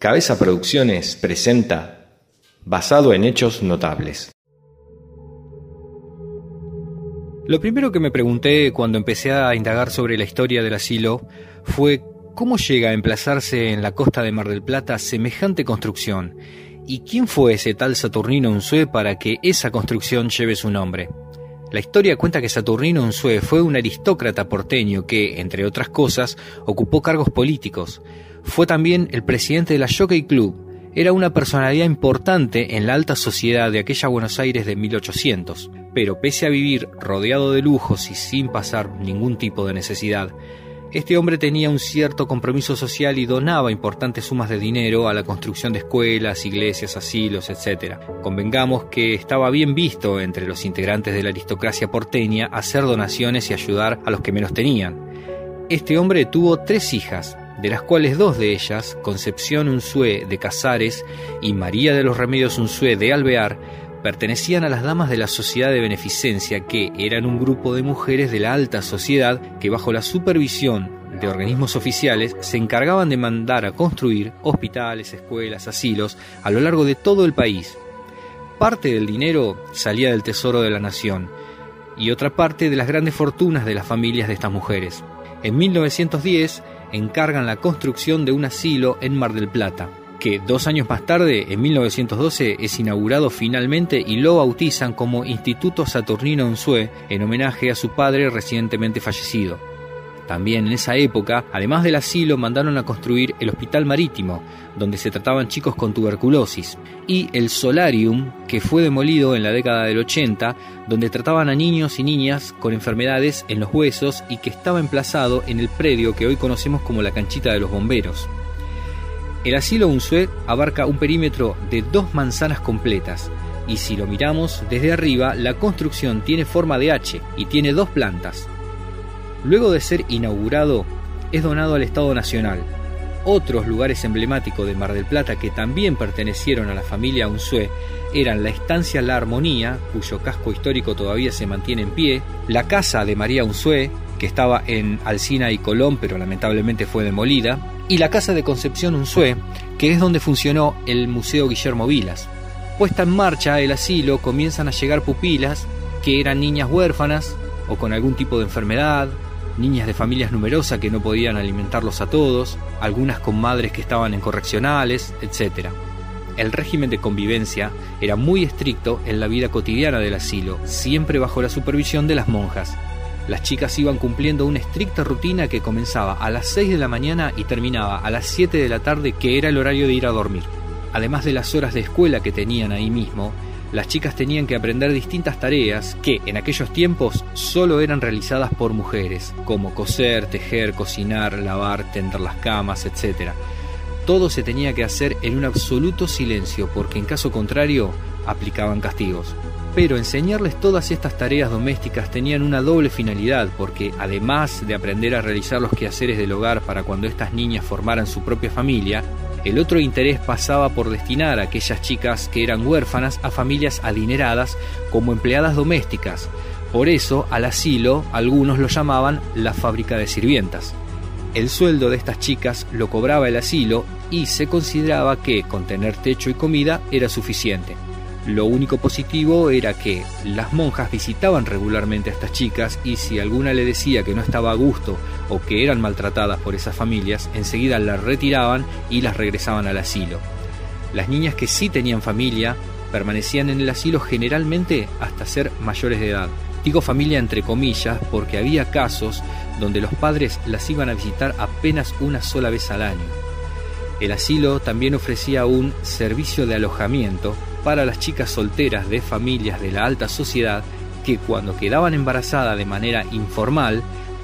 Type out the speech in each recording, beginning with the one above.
Cabeza Producciones presenta Basado en Hechos Notables. Lo primero que me pregunté cuando empecé a indagar sobre la historia del asilo fue cómo llega a emplazarse en la costa de Mar del Plata semejante construcción y quién fue ese tal Saturnino Unzué para que esa construcción lleve su nombre. La historia cuenta que Saturnino Unzué fue un aristócrata porteño que, entre otras cosas, ocupó cargos políticos, fue también el presidente de la Jockey Club. Era una personalidad importante en la alta sociedad de aquella Buenos Aires de 1800, pero pese a vivir rodeado de lujos y sin pasar ningún tipo de necesidad, este hombre tenía un cierto compromiso social y donaba importantes sumas de dinero a la construcción de escuelas, iglesias, asilos, etc. Convengamos que estaba bien visto entre los integrantes de la aristocracia porteña hacer donaciones y ayudar a los que menos tenían. Este hombre tuvo tres hijas, de las cuales dos de ellas, Concepción Unzué de Casares y María de los Remedios Unzué de Alvear, pertenecían a las damas de la Sociedad de Beneficencia, que eran un grupo de mujeres de la alta sociedad que bajo la supervisión de organismos oficiales se encargaban de mandar a construir hospitales, escuelas, asilos a lo largo de todo el país. Parte del dinero salía del Tesoro de la Nación y otra parte de las grandes fortunas de las familias de estas mujeres. En 1910, encargan la construcción de un asilo en Mar del Plata, que dos años más tarde, en 1912, es inaugurado finalmente y lo bautizan como Instituto Saturnino Unzué en homenaje a su padre recientemente fallecido. También en esa época, además del asilo, mandaron a construir el Hospital Marítimo, donde se trataban chicos con tuberculosis, y el Solarium, que fue demolido en la década del 80, donde trataban a niños y niñas con enfermedades en los huesos y que estaba emplazado en el predio que hoy conocemos como la canchita de los bomberos. El asilo Unzué abarca un perímetro de dos manzanas completas, y si lo miramos desde arriba, la construcción tiene forma de H y tiene dos plantas, Luego de ser inaugurado, es donado al Estado Nacional. Otros lugares emblemáticos de Mar del Plata que también pertenecieron a la familia Unzué eran la estancia La Armonía, cuyo casco histórico todavía se mantiene en pie, la casa de María Unzué, que estaba en Alcina y Colón, pero lamentablemente fue demolida, y la casa de Concepción Unzué, que es donde funcionó el Museo Guillermo Vilas. Puesta en marcha el asilo, comienzan a llegar pupilas que eran niñas huérfanas o con algún tipo de enfermedad, niñas de familias numerosas que no podían alimentarlos a todos, algunas con madres que estaban en correccionales, etc. El régimen de convivencia era muy estricto en la vida cotidiana del asilo, siempre bajo la supervisión de las monjas. Las chicas iban cumpliendo una estricta rutina que comenzaba a las 6 de la mañana y terminaba a las 7 de la tarde, que era el horario de ir a dormir. Además de las horas de escuela que tenían ahí mismo, las chicas tenían que aprender distintas tareas que en aquellos tiempos solo eran realizadas por mujeres, como coser, tejer, cocinar, lavar, tender las camas, etc. Todo se tenía que hacer en un absoluto silencio porque en caso contrario aplicaban castigos. Pero enseñarles todas estas tareas domésticas tenían una doble finalidad porque además de aprender a realizar los quehaceres del hogar para cuando estas niñas formaran su propia familia, el otro interés pasaba por destinar a aquellas chicas que eran huérfanas a familias adineradas como empleadas domésticas. Por eso, al asilo, algunos lo llamaban la fábrica de sirvientas. El sueldo de estas chicas lo cobraba el asilo y se consideraba que con tener techo y comida era suficiente. Lo único positivo era que las monjas visitaban regularmente a estas chicas y si alguna le decía que no estaba a gusto o que eran maltratadas por esas familias, enseguida las retiraban y las regresaban al asilo. Las niñas que sí tenían familia permanecían en el asilo generalmente hasta ser mayores de edad. Digo familia entre comillas porque había casos donde los padres las iban a visitar apenas una sola vez al año. El asilo también ofrecía un servicio de alojamiento para las chicas solteras de familias de la alta sociedad que cuando quedaban embarazadas de manera informal,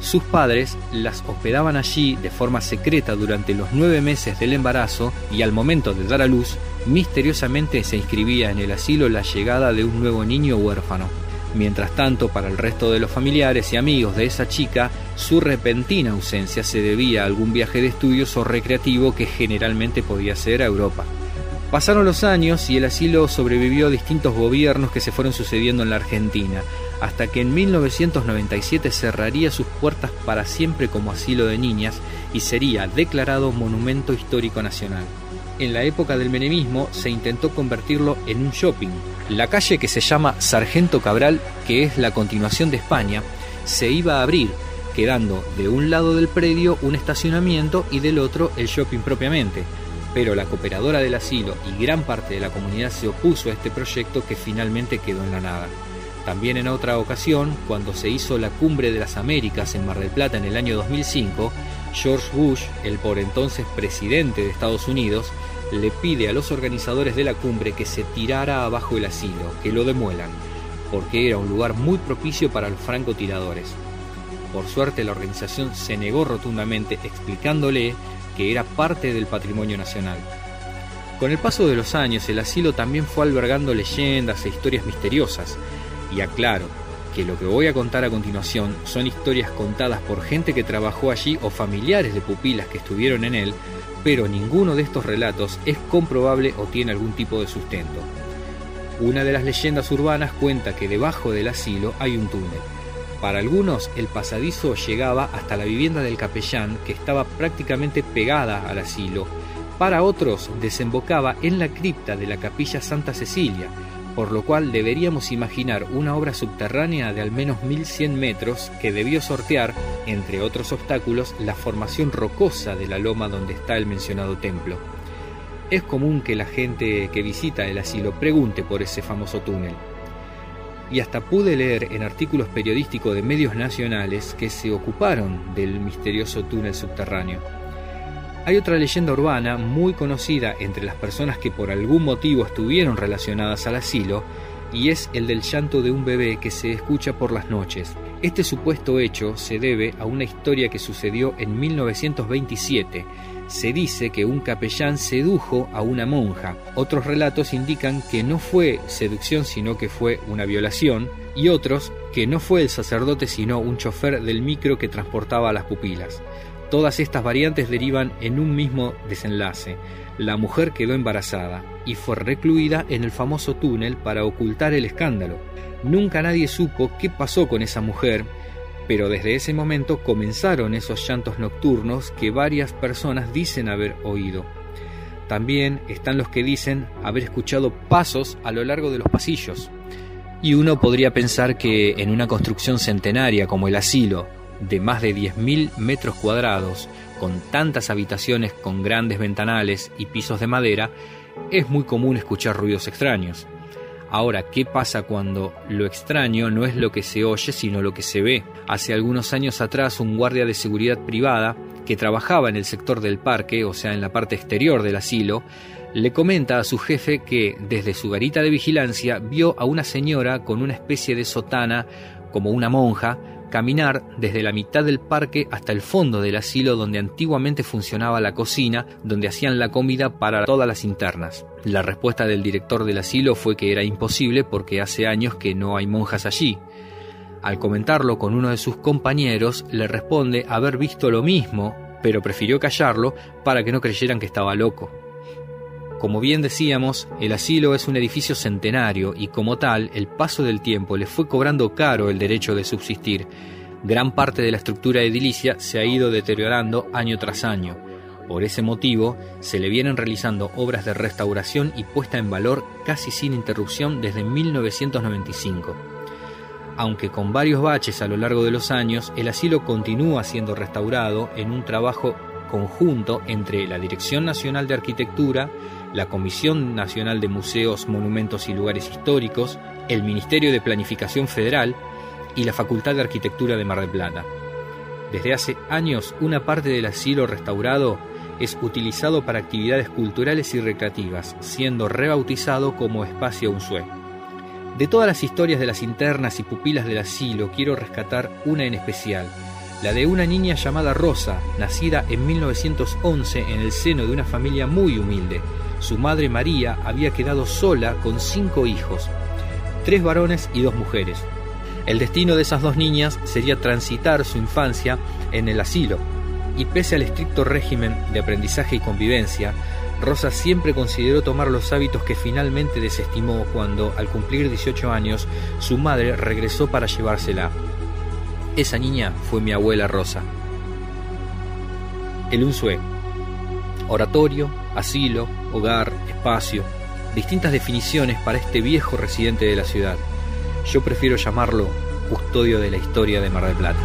sus padres las hospedaban allí de forma secreta durante los nueve meses del embarazo y al momento de dar a luz, misteriosamente se inscribía en el asilo la llegada de un nuevo niño huérfano. Mientras tanto, para el resto de los familiares y amigos de esa chica, su repentina ausencia se debía a algún viaje de estudios o recreativo que generalmente podía ser a Europa. Pasaron los años y el asilo sobrevivió a distintos gobiernos que se fueron sucediendo en la Argentina, hasta que en 1997 cerraría sus puertas para siempre como asilo de niñas y sería declarado Monumento Histórico Nacional. en la época del menemismo se intentó convertirlo en un shopping. La calle que se llama Sargento Cabral, que es la continuación de España, se iba a abrir, quedando de un lado del predio un estacionamiento y del otro el shopping propiamente. Pero la cooperadora del asilo y gran parte de la comunidad se opuso a este proyecto que finalmente quedó en la nada. También en otra ocasión, cuando se hizo la Cumbre de las Américas en Mar del Plata en el año 2005, George Bush, el por entonces presidente de Estados Unidos, le pide a los organizadores de la cumbre que se tirara abajo el asilo, que lo demuelan, porque era un lugar muy propicio para los francotiradores. Por suerte la organización se negó rotundamente explicándole que era parte del patrimonio nacional. Con el paso de los años el asilo también fue albergando leyendas e historias misteriosas, y aclaro que lo que voy a contar a continuación son historias contadas por gente que trabajó allí o familiares de pupilas que estuvieron en él, pero ninguno de estos relatos es comprobable o tiene algún tipo de sustento. Una de las leyendas urbanas cuenta que debajo del asilo hay un túnel. Para algunos el pasadizo llegaba hasta la vivienda del capellán que estaba prácticamente pegada al asilo. Para otros desembocaba en la cripta de la capilla Santa Cecilia, por lo cual deberíamos imaginar una obra subterránea de al menos 1100 metros que debió sortear, entre otros obstáculos, la formación rocosa de la loma donde está el mencionado templo. Es común que la gente que visita el asilo pregunte por ese famoso túnel. Y hasta pude leer en artículos periodísticos de medios nacionales que se ocuparon del misterioso túnel subterráneo. Hay otra leyenda urbana muy conocida entre las personas que por algún motivo estuvieron relacionadas al asilo, y es el del llanto de un bebé que se escucha por las noches. Este supuesto hecho se debe a una historia que sucedió en 1927. Se dice que un capellán sedujo a una monja. Otros relatos indican que no fue seducción sino que fue una violación y otros que no fue el sacerdote sino un chofer del micro que transportaba a las pupilas. Todas estas variantes derivan en un mismo desenlace. La mujer quedó embarazada y fue recluida en el famoso túnel para ocultar el escándalo. Nunca nadie supo qué pasó con esa mujer, pero desde ese momento comenzaron esos llantos nocturnos que varias personas dicen haber oído. También están los que dicen haber escuchado pasos a lo largo de los pasillos. Y uno podría pensar que en una construcción centenaria como el asilo, de más de 10.000 metros cuadrados, con tantas habitaciones con grandes ventanales y pisos de madera, es muy común escuchar ruidos extraños. Ahora, ¿qué pasa cuando lo extraño no es lo que se oye, sino lo que se ve? Hace algunos años atrás, un guardia de seguridad privada, que trabajaba en el sector del parque, o sea, en la parte exterior del asilo, le comenta a su jefe que desde su garita de vigilancia vio a una señora con una especie de sotana, como una monja, caminar desde la mitad del parque hasta el fondo del asilo donde antiguamente funcionaba la cocina, donde hacían la comida para todas las internas. La respuesta del director del asilo fue que era imposible porque hace años que no hay monjas allí. Al comentarlo con uno de sus compañeros, le responde haber visto lo mismo, pero prefirió callarlo para que no creyeran que estaba loco. Como bien decíamos, el asilo es un edificio centenario y como tal, el paso del tiempo le fue cobrando caro el derecho de subsistir. Gran parte de la estructura edilicia se ha ido deteriorando año tras año. Por ese motivo, se le vienen realizando obras de restauración y puesta en valor casi sin interrupción desde 1995. Aunque con varios baches a lo largo de los años, el asilo continúa siendo restaurado en un trabajo conjunto entre la Dirección Nacional de Arquitectura, la Comisión Nacional de Museos, Monumentos y Lugares Históricos, el Ministerio de Planificación Federal y la Facultad de Arquitectura de Mar del Plata. Desde hace años, una parte del asilo restaurado es utilizado para actividades culturales y recreativas, siendo rebautizado como Espacio Unzué. De todas las historias de las internas y pupilas del asilo, quiero rescatar una en especial, la de una niña llamada Rosa, nacida en 1911 en el seno de una familia muy humilde, su madre María había quedado sola con cinco hijos, tres varones y dos mujeres. El destino de esas dos niñas sería transitar su infancia en el asilo, y pese al estricto régimen de aprendizaje y convivencia, Rosa siempre consideró tomar los hábitos que finalmente desestimó cuando, al cumplir 18 años, su madre regresó para llevársela. Esa niña fue mi abuela Rosa. El Unzué. Oratorio, Asilo, hogar, espacio, distintas definiciones para este viejo residente de la ciudad. Yo prefiero llamarlo custodio de la historia de Mar del Plata.